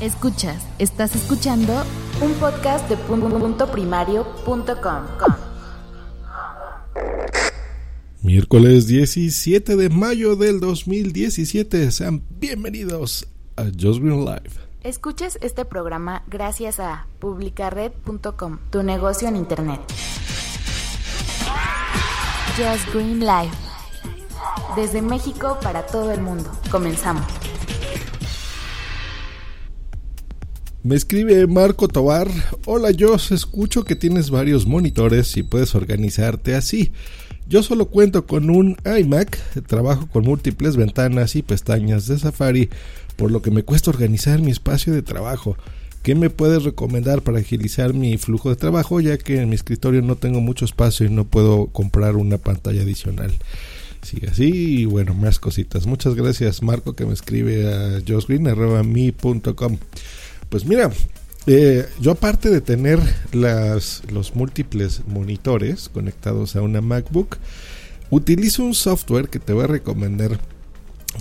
Escuchas, estás escuchando un podcast de punto primario.com. Miércoles 17 de mayo del 2017. Sean bienvenidos a Just Green Live. Escuchas este programa gracias a publicared.com, tu negocio en internet. Just Green Live. Desde México para todo el mundo. Comenzamos. Me escribe Marco Tobar. Hola, yo escucho que tienes varios monitores y puedes organizarte así. Yo solo cuento con un iMac, trabajo con múltiples ventanas y pestañas de Safari, por lo que me cuesta organizar mi espacio de trabajo. ¿Qué me puedes recomendar para agilizar mi flujo de trabajo ya que en mi escritorio no tengo mucho espacio y no puedo comprar una pantalla adicional? Sigue así y bueno, más cositas. Muchas gracias Marco que me escribe a josgreen.me.com. Pues mira, eh, yo aparte de tener los múltiples monitores conectados a una MacBook, utilizo un software que te voy a recomendar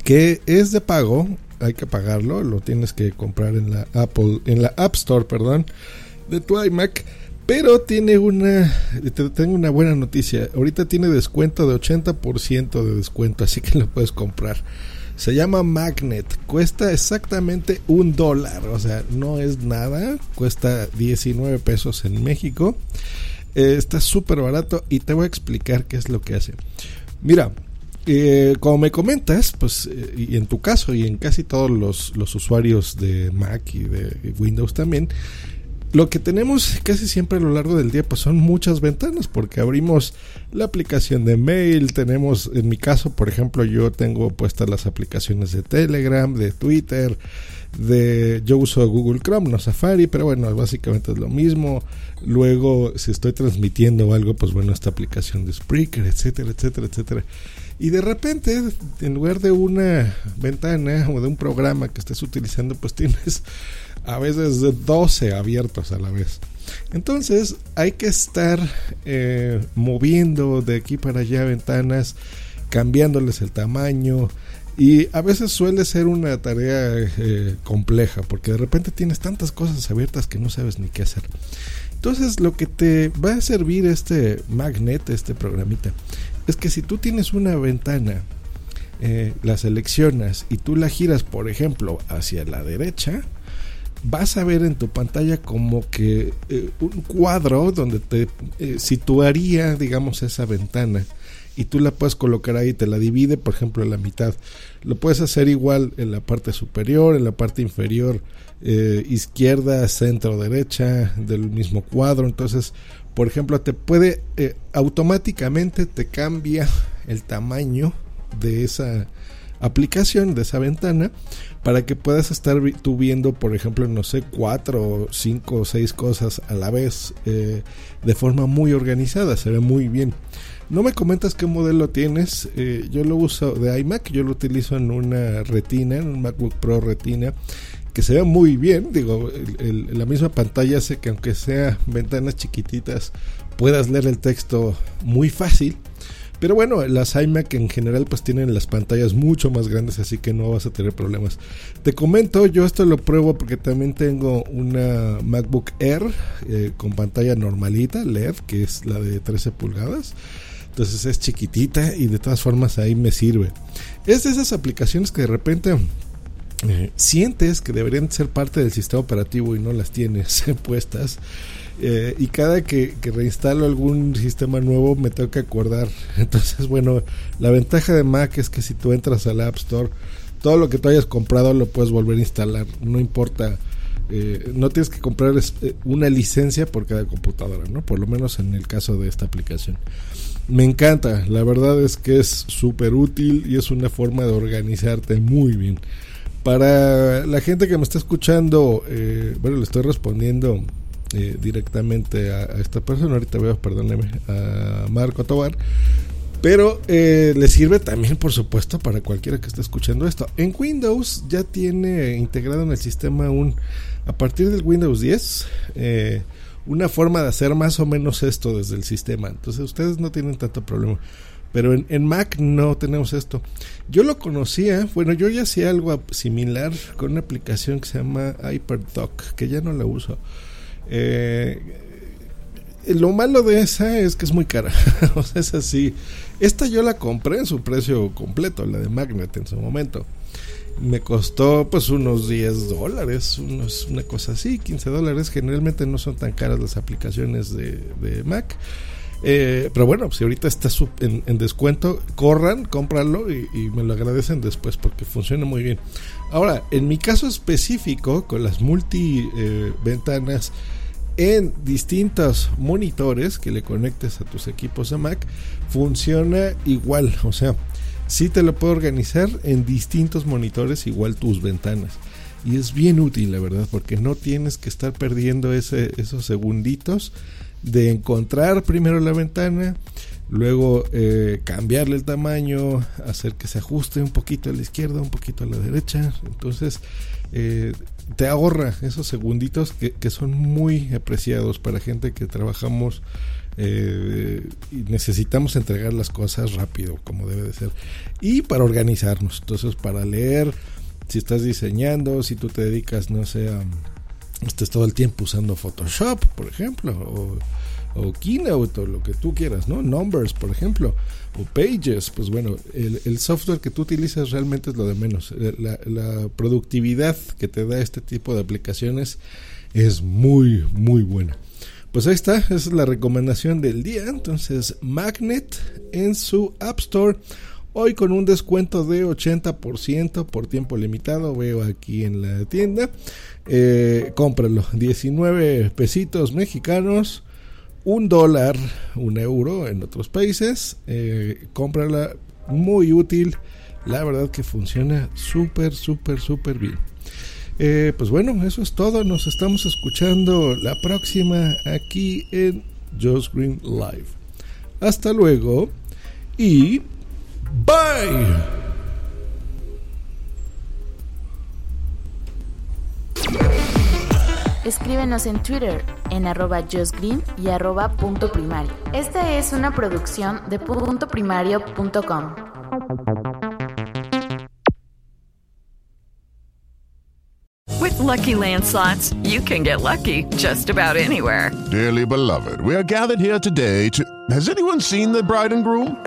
que es de pago, hay que pagarlo, lo tienes que comprar en la Apple, en la App Store, perdón, de tu iMac. Pero tiene una, te tengo una buena noticia. Ahorita tiene descuento de 80% de descuento, así que lo puedes comprar. Se llama Magnet. Cuesta exactamente un dólar. O sea, no es nada. Cuesta 19 pesos en México. Eh, está súper barato y te voy a explicar qué es lo que hace. Mira, eh, como me comentas, pues, eh, y en tu caso y en casi todos los, los usuarios de Mac y de Windows también, lo que tenemos casi siempre a lo largo del día pues son muchas ventanas porque abrimos la aplicación de mail, tenemos en mi caso por ejemplo yo tengo puestas las aplicaciones de Telegram, de Twitter, de yo uso Google Chrome, no Safari, pero bueno, básicamente es lo mismo. Luego si estoy transmitiendo algo, pues bueno, esta aplicación de Spreaker, etcétera, etcétera, etcétera. Y de repente, en lugar de una ventana o de un programa que estés utilizando, pues tienes a veces 12 abiertos a la vez. Entonces hay que estar eh, moviendo de aquí para allá ventanas, cambiándoles el tamaño. Y a veces suele ser una tarea eh, compleja porque de repente tienes tantas cosas abiertas que no sabes ni qué hacer. Entonces lo que te va a servir este magnet, este programita, es que si tú tienes una ventana, eh, la seleccionas y tú la giras, por ejemplo, hacia la derecha, vas a ver en tu pantalla como que eh, un cuadro donde te eh, situaría, digamos, esa ventana. Y tú la puedes colocar ahí, te la divide, por ejemplo, en la mitad. Lo puedes hacer igual en la parte superior, en la parte inferior, eh, izquierda, centro, derecha, del mismo cuadro. Entonces, por ejemplo, te puede, automáticamente te cambia el tamaño de esa aplicación, de esa ventana, para que puedas estar tú viendo, por ejemplo, no sé, cuatro, cinco o seis cosas a la vez eh, de forma muy organizada, se ve muy bien. No me comentas qué modelo tienes, eh, yo lo uso de iMac, yo lo utilizo en una retina, en un MacBook Pro retina, que se ve muy bien, digo, la misma pantalla hace que aunque sea ventanas chiquititas, puedas leer el texto muy fácil. Pero bueno, las iMac en general pues tienen las pantallas mucho más grandes, así que no vas a tener problemas. Te comento, yo esto lo pruebo porque también tengo una MacBook Air eh, con pantalla normalita, LED, que es la de 13 pulgadas. Entonces es chiquitita y de todas formas ahí me sirve. Es de esas aplicaciones que de repente eh, sientes que deberían ser parte del sistema operativo y no las tienes puestas. Eh, y cada que, reinstalo algún sistema nuevo me tengo que acordar. Entonces, bueno, la ventaja de Mac es que si tú entras al App Store, todo lo que tú hayas comprado lo puedes volver a instalar. No importa, eh, no tienes que comprar eh, una licencia por cada computadora, ¿no? Por lo menos en el caso de esta aplicación. Me encanta, la verdad es que es súper útil y es una forma de organizarte muy bien. Para la gente que me está escuchando, bueno, le estoy respondiendo eh, directamente a, esta persona, ahorita veo, perdóneme, a Marco Tobar, pero eh, le sirve también, por supuesto, para cualquiera que esté escuchando esto. En Windows ya tiene integrado en el sistema un, a partir del Windows 10, eh, una forma de hacer más o menos esto desde el sistema. Entonces ustedes no tienen tanto problema. Pero en, en, Mac no tenemos esto. Yo lo conocía, bueno, yo ya hacía algo similar con una aplicación que se llama HyperDoc, que ya no la uso. Eh, lo malo de esa es que es muy cara. o sea, es así. Esta yo la compré en su precio completo, la de Magnet en su momento. Me costó pues unos 10 dólares, una cosa así, 15 dólares. Generalmente no son tan caras las aplicaciones de Mac. Eh, pero bueno, si ahorita está en, en, descuento, corran, cómpralo y, me lo agradecen después porque funciona muy bien. Ahora, en mi caso específico, con las multi eh, ventanas en distintos monitores que le conectes a tus equipos de Mac, funciona igual. O sea, sí te lo puedo organizar en distintos monitores, igual tus ventanas. Y es bien útil, la verdad, porque no tienes que estar perdiendo esos segunditos de encontrar primero la ventana, luego eh, cambiarle el tamaño, hacer que se ajuste un poquito a la izquierda, un poquito a la derecha. Entonces, eh, te ahorra esos segunditos que, que, son muy apreciados para gente que trabajamos eh, y necesitamos entregar las cosas rápido, como debe de ser. Y para organizarnos, entonces para leer, si estás diseñando, si tú te dedicas, no sé, a, estés todo el tiempo usando Photoshop, por ejemplo, o, o Keynote, o lo que tú quieras, ¿no? Numbers, por ejemplo, o Pages, pues bueno, el, software que tú utilizas realmente es lo de menos. La, la, productividad que te da este tipo de aplicaciones es muy, muy buena. Pues ahí está, esa es la recomendación del día. Entonces, Magnet en su App Store. Hoy con un descuento de 80% por tiempo limitado, veo aquí en la tienda. Eh, cómpralo, 19 pesitos mexicanos un dólar, un euro en otros países. Eh, cómprala, muy útil. La verdad que funciona súper, súper, súper bien. Eh, pues bueno, eso es todo. Nos estamos escuchando la próxima aquí en Josh Green Live. Hasta luego y bye. Escríbenos en Twitter en arroba justgreen y arroba punto primario. Esta es una producción de punto primario.com. With lucky landslots, you can get lucky just about anywhere. Dearly beloved, we are gathered here today to. Has anyone seen the bride and groom?